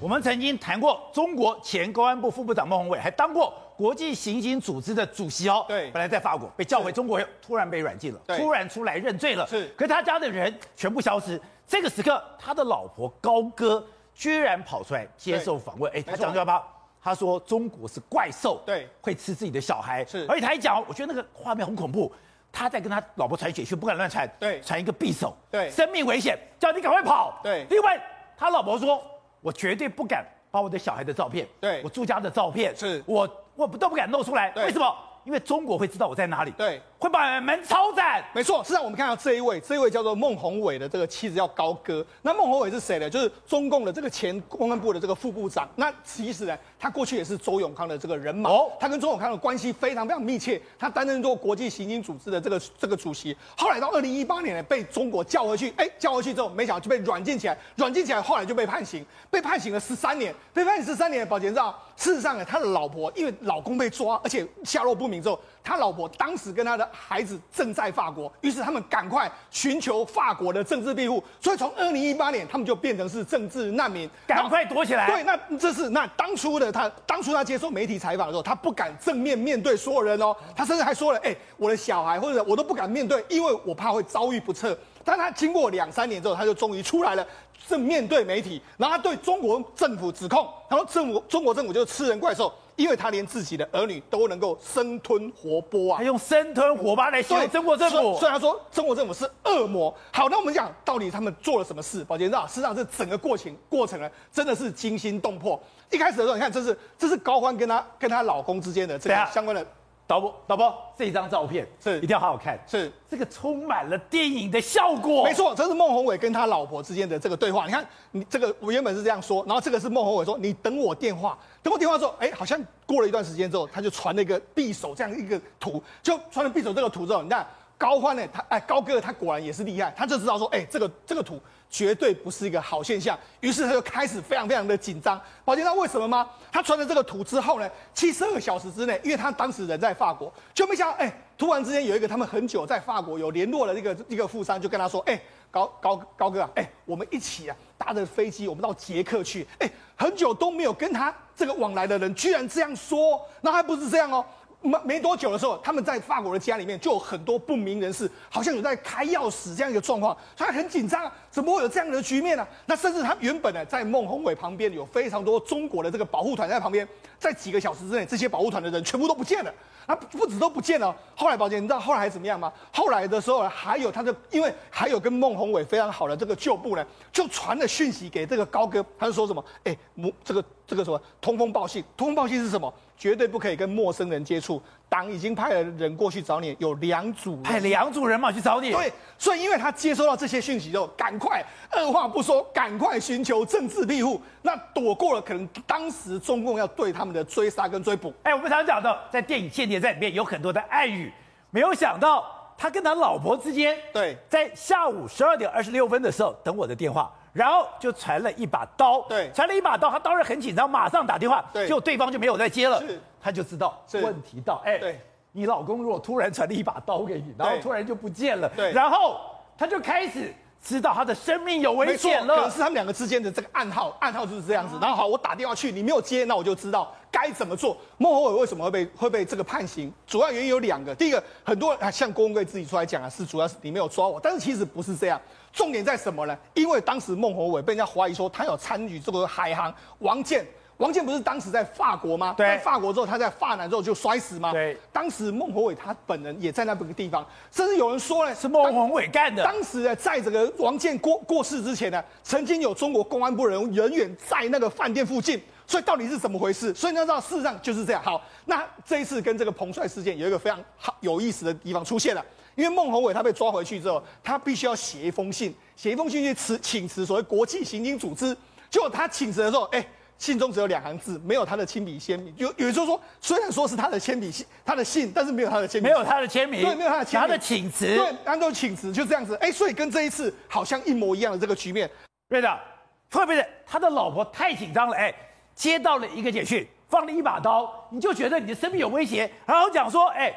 我们曾经谈过中国前公安部副部长孟宏伟，还当过国际刑警组织的主席哦。对，本来在法国被叫回中国，突然被软禁了，突然出来认罪了。是，可是他家的人全部消失。这个时刻，他的老婆高歌居然跑出来接受访问。哎，他讲句话，他说中国是怪兽，对，会吃自己的小孩。是，而且他还讲，我觉得那个画面很恐怖。他在跟他老婆传血讯，不敢乱传，对，传一个匕首，对，生命危险，叫你赶快跑。对，另外他老婆说，我绝对不敢把我的小孩的照片，对，我住家的照片，是。我我都不敢露出来。为什么？因为中国会知道我在哪里，对，会把门抄斩。没错，事实上我们看到这一位，这一位叫做孟宏伟的这个妻子叫高歌。那孟宏伟是谁呢？就是中共的这个前公安部的这个副部长。那其实呢，他过去也是周永康的这个人马，哦，他跟周永康的关系非常非常密切。他担任过国际刑警组织的这个这个主席。后来到二零一八年呢，被中国叫回去，哎，叫回去之后，没想到就被软禁起来，软禁起来，后来就被判刑，被判刑了十三年，被判刑十三年。保全照，事实上呢，他的老婆因为老公被抓，而且下落不明之后。他老婆当时跟他的孩子正在法国，于是他们赶快寻求法国的政治庇护，所以从二零一八年，他们就变成是政治难民，赶快躲起来。对，那这是那当初的他，当初他接受媒体采访的时候，他不敢正面面对所有人哦，他甚至还说了，哎，我的小孩或者我都不敢面对，因为我怕会遭遇不测。但他经过两三年之后，他就终于出来了，正面对媒体，然后他对中国政府指控，然后政府中国政府就是吃人怪兽。因为他连自己的儿女都能够生吞活剥啊，他用生吞活剥来形容中国政府，虽然他说中国政府是恶魔。好，那我们讲到底他们做了什么事？宝杰知道，实际上这整个过程过程呢，真的是惊心动魄。一开始的时候，你看这是这是高欢跟他跟他老公之间的这个相关的。导播，导播，这张照片是一定要好好看，是这个充满了电影的效果。没错，这是孟宏伟跟他老婆之间的这个对话。你看，你这个我原本是这样说，然后这个是孟宏伟说：“你等我电话，等我电话之后，哎，好像过了一段时间之后，他就传了一个匕首这样一个图，就传了匕首这个图之后，你看高欢呢，他哎高哥他果然也是厉害，他就知道说，哎，这个这个图。”绝对不是一个好现象，于是他就开始非常非常的紧张。宝杰知道为什么吗？他传了这个图之后呢，七十二小时之内，因为他当时人在法国，就没想到，哎，突然之间有一个他们很久在法国有联络的一个一个富商，就跟他说，哎，高高高哥啊，哎，我们一起啊搭着飞机，我们到捷克去，哎，很久都没有跟他这个往来的人，居然这样说，那还不是这样哦。没没多久的时候，他们在法国的家里面就有很多不明人士，好像有在开钥匙这样一个状况，所以他很紧张啊，怎么会有这样的局面呢？那甚至他原本呢，在孟宏伟旁边有非常多中国的这个保护团在旁边，在几个小时之内，这些保护团的人全部都不见了。他不止都不见了，后来保杰，你知道后来怎么样吗？后来的时候还有他的，因为还有跟孟宏伟非常好的这个旧部呢，就传了讯息给这个高哥，他就说什么？哎，母这个这个什么通风报信？通风报信是什么？绝对不可以跟陌生人接触。党已经派了人过去找你，有两组，派两组人马去找你。对，所以因为他接收到这些讯息之后，赶快二话不说，赶快寻求政治庇护，那躲过了可能当时中共要对他们的追杀跟追捕。哎，我们常讲到，在电影《间谍在》里面有很多的暗语，没有想到他跟他老婆之间，对，在下午十二点二十六分的时候等我的电话。然后就传了一把刀，对，传了一把刀，他当然很紧张，马上打电话，对，结果对方就没有再接了，是，他就知道问题到，哎，对，你老公如果突然传了一把刀给你，然后突然就不见了，对，然后他就开始知道他的生命有危险了，可是他们两个之间的这个暗号，暗号就是这样子，然后好，我打电话去，你没有接，那我就知道该怎么做。孟宏伟为什么会被会被这个判刑？主要原因有两个，第一个，很多啊，像郭文贵自己出来讲啊，是主要是你没有抓我，但是其实不是这样。重点在什么呢？因为当时孟宏伟被人家怀疑说他有参与这个海航王健，王健不是当时在法国吗？对，在法国之后，他在法南之后就摔死吗？对，当时孟宏伟他本人也在那个地方，甚至有人说呢，是孟宏伟干的。当时呢，在这个王健过过世之前呢，曾经有中国公安部人人员在那个饭店附近，所以到底是怎么回事？所以你要知道，事实上就是这样。好，那这一次跟这个彭帅事件有一个非常好有意思的地方出现了。因为孟宏伟他被抓回去之后，他必须要写一封信，写一封信去辞请辞所谓国际刑警组织。结果他请辞的时候，哎，信中只有两行字，没有他的亲笔签名。有有就是说，虽然说是他的签笔信，他的信，但是没有他的签名，没有他的签名，对，没有他的签名，他的请辞，对，他都请辞，就这样子。哎，所以跟这一次好像一模一样的这个局面。瑞的，特别是他的老婆太紧张了，哎，接到了一个简讯，放了一把刀，你就觉得你的生命有威胁，然后讲说，哎。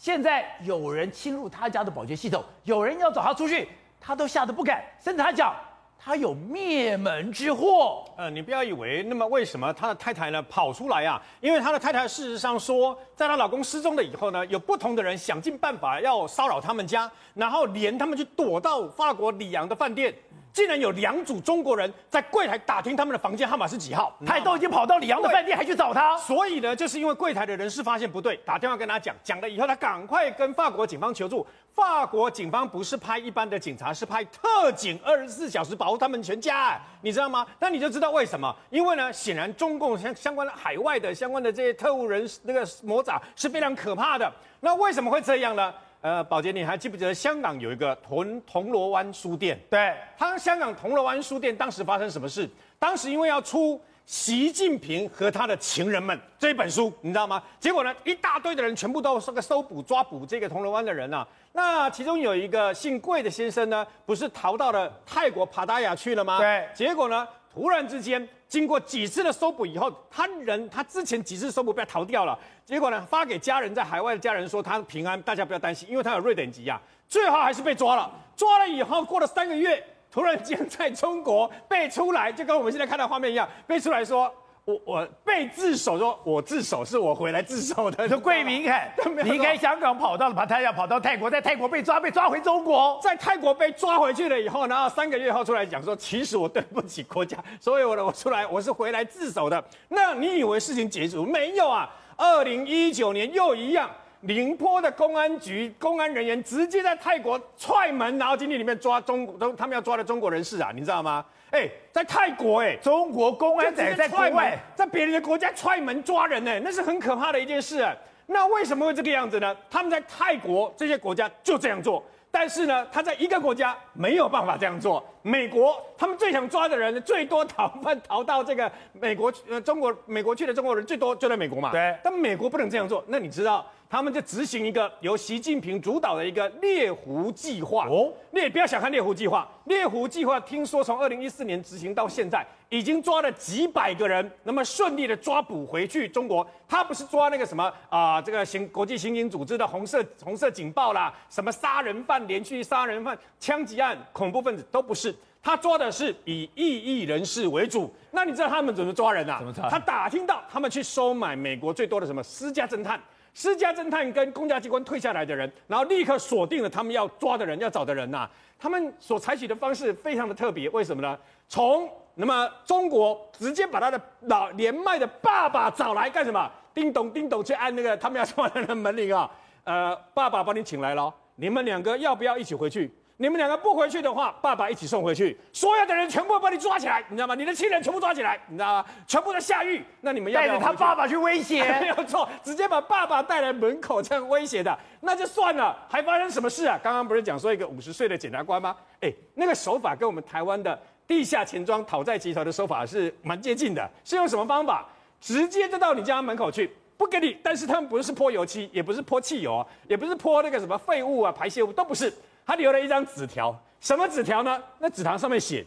现在有人侵入他家的保洁系统，有人要找他出去，他都吓得不敢。甚至他讲，他有灭门之祸。呃，你不要以为，那么为什么他的太太呢跑出来啊？因为他的太太事实上说，在她老公失踪了以后呢，有不同的人想尽办法要骚扰他们家，然后连他们去躲到法国里昂的饭店。竟然有两组中国人在柜台打听他们的房间号码是几号，他都已经跑到里昂的饭店，还去找他。所以呢，就是因为柜台的人士发现不对，打电话跟他讲，讲了以后，他赶快跟法国警方求助。法国警方不是派一般的警察，是派特警，二十四小时保护他们全家，你知道吗？那你就知道为什么？因为呢，显然中共相相关的海外的相关的这些特务人那个魔爪是非常可怕的。那为什么会这样呢？呃，宝杰，你还记不记得香港有一个铜铜锣湾书店？对，他香港铜锣湾书店当时发生什么事？当时因为要出《习近平和他的情人们》这本书，你知道吗？结果呢，一大堆的人全部都是个搜捕、抓捕这个铜锣湾的人啊。那其中有一个姓桂的先生呢，不是逃到了泰国帕达雅去了吗？对，结果呢，突然之间。经过几次的搜捕以后，他人他之前几次搜捕被他逃掉了，结果呢，发给家人在海外的家人说他平安，大家不要担心，因为他有瑞典籍啊。最后还是被抓了，抓了以后过了三个月，突然间在中国被出来，就跟我们现在看到画面一样，被出来说。我我被自首说，说我自首是我回来自首的。说桂民海离开香港跑到了，把他要跑到泰国，在泰国被抓，被抓回中国，在泰国被抓回去了以后，然后三个月后出来讲说，其实我对不起国家，所以我我出来我是回来自首的。那你以为事情结束没有啊？二零一九年又一样，宁波的公安局公安人员直接在泰国踹门，然后今天里面抓中国他们要抓的中国人士啊，你知道吗？哎、欸，在泰国哎、欸，中国公安在在国外，在别人的国家踹门抓人呢、欸，那是很可怕的一件事、啊。那为什么会这个样子呢？他们在泰国这些国家就这样做，但是呢，他在一个国家没有办法这样做。美国，他们最想抓的人，最多逃犯逃到这个美国呃中国美国去的中国人最多就在美国嘛。对，但美国不能这样做。那你知道？他们就执行一个由习近平主导的一个猎狐计划哦，你也不要小看猎狐计划。猎狐计划听说从二零一四年执行到现在，已经抓了几百个人，那么顺利的抓捕回去中国。他不是抓那个什么啊、呃，这个刑国际刑警组织的红色红色警报啦，什么杀人犯、连续杀人犯、枪击案、恐怖分子都不是，他抓的是以异议人士为主。那你知道他们怎么抓人啊？怎么抓？他打听到他们去收买美国最多的什么私家侦探。私家侦探跟公家机关退下来的人，然后立刻锁定了他们要抓的人、要找的人呐、他们所采取的方式非常的特别，为什么呢？从那么中国直接把他的老年迈的爸爸找来干什么？叮咚叮咚去按那个他们要抓的人的门铃啊。呃，爸爸把你请来了，你们两个要不要一起回去？你们两个不回去的话，爸爸一起送回去。所有的人全部把你抓起来，你知道吗？你的亲人全部抓起来，你知道吗？全部都下狱。那你们要带着他爸爸去威胁？没有错，直接把爸爸带来门口这样威胁的，那就算了。还发生什么事啊？刚刚不是讲说一个五十岁的检察官吗？哎，那个手法跟我们台湾的地下钱庄讨债集团的手法是蛮接近的。是用什么方法？直接就到你家门口去，不给你。但是他们不是泼油漆，也不是泼汽油，也不是泼那个什么废物啊、排泄物，都不是。他留了一张纸条，什么纸条呢？那纸条上面写：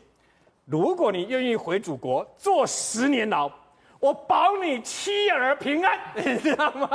如果你愿意回祖国坐十年牢，我保你妻儿平安，你知道吗？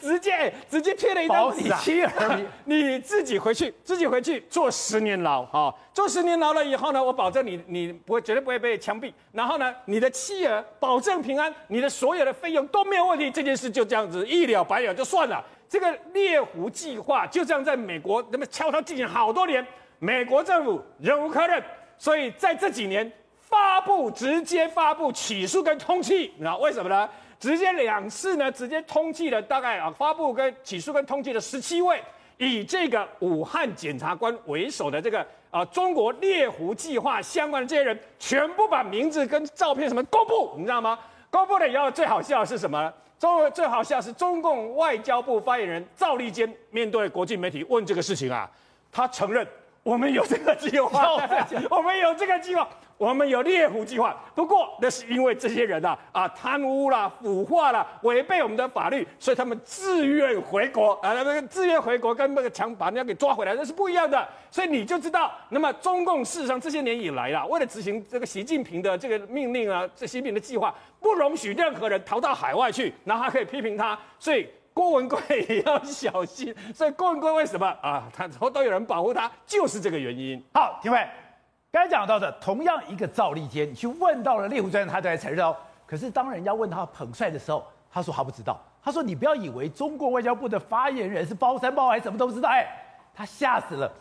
直接直接贴了一张纸，你妻儿，你自己回去，自己回去坐十年牢啊！坐十年牢了以后呢，我保证你，你不会绝对不会被枪毙。然后呢，你的妻儿保证平安，你的所有的费用都没有问题。这件事就这样子一了百了，就算了。这个猎狐计划就这样在美国那么悄悄进行好多年，美国政府忍无可忍，所以在这几年发布直接发布起诉跟通缉，你知道为什么呢？直接两次呢，直接通缉了大概啊发布跟起诉跟通缉了十七位以这个武汉检察官为首的这个啊中国猎狐计划相关的这些人，全部把名字跟照片什么公布，你知道吗？公布了以后最好笑的是什么？中最好笑是中共外交部发言人赵立坚面对国际媒体问这个事情啊，他承认我们有这个计划，我们有这个计划。我们有猎狐计划，不过那是因为这些人啊啊贪污啦、腐化啦，违背我们的法律，所以他们自愿回国啊。那个自愿回国跟那个强把人家给抓回来，那是不一样的。所以你就知道，那么中共事实上这些年以来啦，为了执行这个习近平的这个命令啊，这习近平的计划，不容许任何人逃到海外去，然后还可以批评他。所以郭文贵也要小心。所以郭文贵为什么啊？他都都有人保护他，就是这个原因。好，廷辉。刚才讲到的，同样一个赵立坚，你去问到了猎狐专员，他都来承认哦。可是当人家问他彭帅的时候，他说他不知道。他说你不要以为中国外交部的发言人是包山包海，什么都不知道。哎，他吓死了。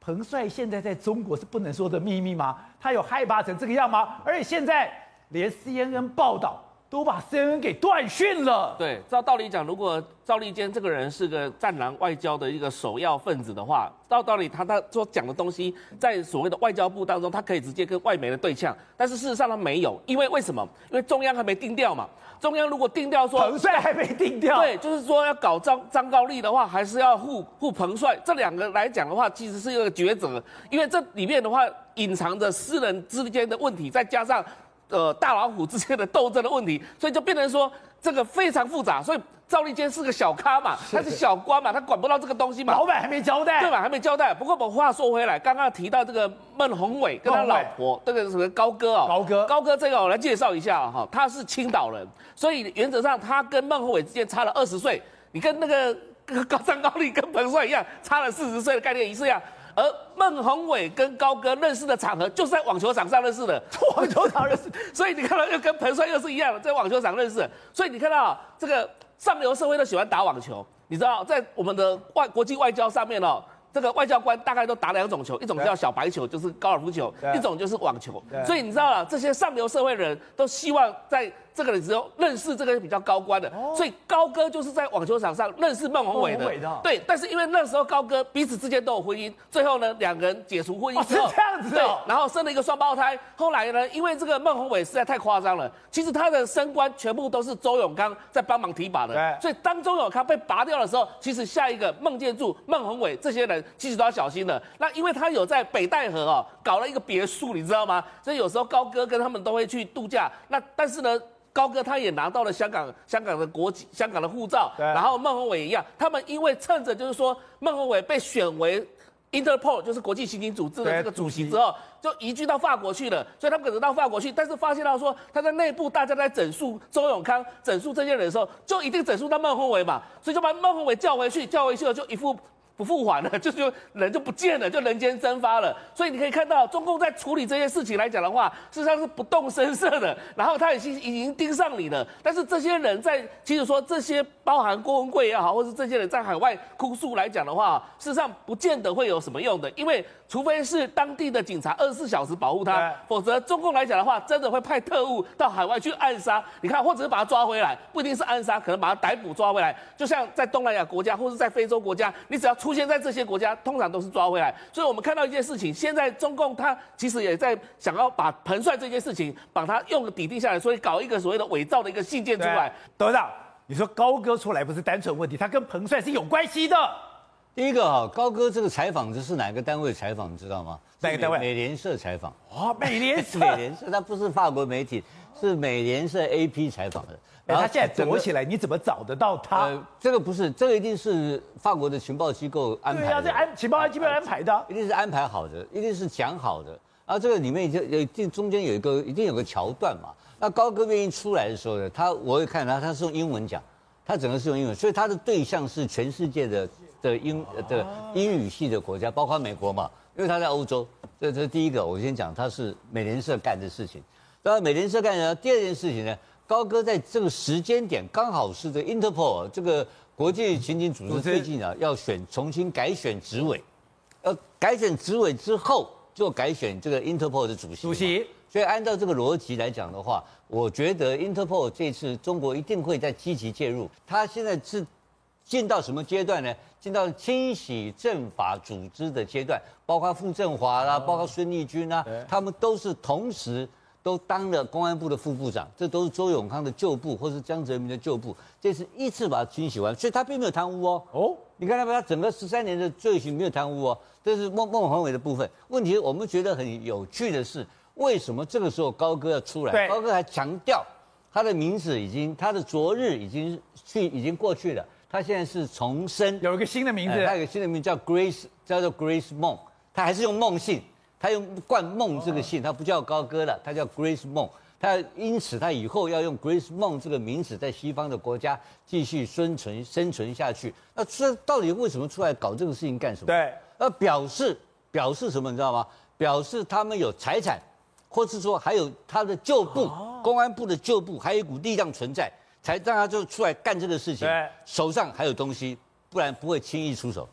彭帅现在在中国是不能说的秘密吗？他有害怕成这个样吗？而且现在连 CNN 报道。都把 CNN 给断讯了。对，照道理讲，如果赵立坚这个人是个战狼外交的一个首要分子的话，照道理他他所讲的东西，在所谓的外交部当中，他可以直接跟外媒的对呛。但是事实上他没有，因为为什么？因为中央还没定调嘛。中央如果定调说彭帅还没定调，对，就是说要搞张张高丽的话，还是要护护彭帅，这两个来讲的话，其实是一个抉择。因为这里面的话隐藏着私人之间的问题，再加上。呃，大老虎之间的斗争的问题，所以就变成说这个非常复杂。所以赵立坚是个小咖嘛，他是小官嘛，他管不到这个东西嘛。老板还没交代，对吧？还没交代。不过我们话说回来，刚刚提到这个孟宏伟跟他老婆，这个什么高哥哦，高哥，高哥这个我来介绍一下哈，他是青岛人，所以原则上他跟孟宏伟之间差了二十岁。你跟那个高张高丽跟彭帅一样，差了四十岁的概念一样。而孟宏伟跟高哥认识的场合，就是在网球场上认识的。网球场认识，所以你看到又跟彭帅又是一样的，在网球场认识。所以你看到这个上流社会都喜欢打网球，你知道，在我们的外国际外交上面哦，这个外交官大概都打两种球，一种叫小白球，就是高尔夫球；一种就是网球。所以你知道了，这些上流社会人都希望在。这个人只有认识这个比较高官的，所以高哥就是在网球场上认识孟宏伟的。对，但是因为那时候高哥彼此之间都有婚姻，最后呢两个人解除婚姻之后，是这样子的。对，然后生了一个双胞胎。后来呢，因为这个孟宏伟实在太夸张了，其实他的升官全部都是周永康在帮忙提拔的。对，所以当周永康被拔掉的时候，其实下一个孟建柱、孟宏伟这些人其实都要小心了。那因为他有在北戴河哦搞了一个别墅，你知道吗？所以有时候高哥跟他们都会去度假。那但是呢？高哥他也拿到了香港香港的国籍，香港的护照，然后孟宏伟一样，他们因为趁着就是说孟宏伟被选为 Interpol 就是国际刑警组织的这个主席之后，就移居到法国去了，所以他们可能到法国去，但是发现到说他在内部大家在整肃周永康、整肃这些人的时候，就一定整肃到孟宏伟嘛，所以就把孟宏伟叫回去，叫回去了就一副。不复还了，就就人就不见了，就人间蒸发了。所以你可以看到，中共在处理这些事情来讲的话，事实上是不动声色的。然后他已经已经盯上你了。但是这些人在，其实说这些包含郭文贵也好，或是这些人在海外哭诉来讲的话，事实上不见得会有什么用的，因为除非是当地的警察二十四小时保护他，否则中共来讲的话，真的会派特务到海外去暗杀。你看，或者是把他抓回来，不一定是暗杀，可能把他逮捕抓回来。就像在东南亚国家，或是在非洲国家，你只要出现在这些国家，通常都是抓回来。所以，我们看到一件事情，现在中共他其实也在想要把彭帅这件事情，把它用个底定下来，所以搞一个所谓的伪造的一个信件出来。董事长，你说高哥出来不是单纯问题，他跟彭帅是有关系的。第一个哈，高哥这个采访这是哪个单位采访，你知道吗？哪个单位？美联社采访。哦，美联社。美联社，他不是法国媒体，是美联社 AP 采访的。然后他现在躲起来，你怎么找得到他？呃，这个不是，这个一定是法国的情报机构安排的。对啊，这安情报机构安排的，一定是安排好的，一定是讲好的。然后这个里面就一定中间有一个，一定有个桥段嘛。那高歌愿意出来的时候呢，他我会看他，他是用英文讲，他整个是用英文，所以他的对象是全世界的的英的英语系的国家，包括美国嘛，因为他在欧洲。这这第一个，我先讲他是美联社干的事情。然后美联社干呢第二件事情呢？高哥在这个时间点刚好是这 Interpol 这个国际刑警组织最近啊要选重新改选执委，呃，改选执委之后就改选这个 Interpol 的主席。主席，所以按照这个逻辑来讲的话，我觉得 Interpol 这次中国一定会在积极介入。他现在是进到什么阶段呢？进到清洗政法组织的阶段，包括傅政华啦，包括孙立军啦，他们都是同时。都当了公安部的副部长，这都是周永康的旧部，或是江泽民的旧部。这次一次把他清洗完，所以他并没有贪污哦。哦，你看他他整个十三年的罪行没有贪污哦。这是孟孟宏伟的部分。问题是我们觉得很有趣的是，为什么这个时候高哥要出来？高哥还强调他的名字已经，他的昨日已经去，已经过去了。他现在是重生，有一个新的名字，他有个新的名字叫 Grace，叫做 Grace 梦，他还是用梦姓。他用冠孟这个姓，他不叫高歌了，他叫 Grace 梦。他因此他以后要用 Grace 梦这个名字，在西方的国家继续生存生存下去。那这到底为什么出来搞这个事情干什么？对，呃，表示表示什么？你知道吗？表示他们有财产，或是说还有他的旧部、哦、公安部的旧部，还有一股力量存在，才让他就出来干这个事情。对，手上还有东西，不然不会轻易出手。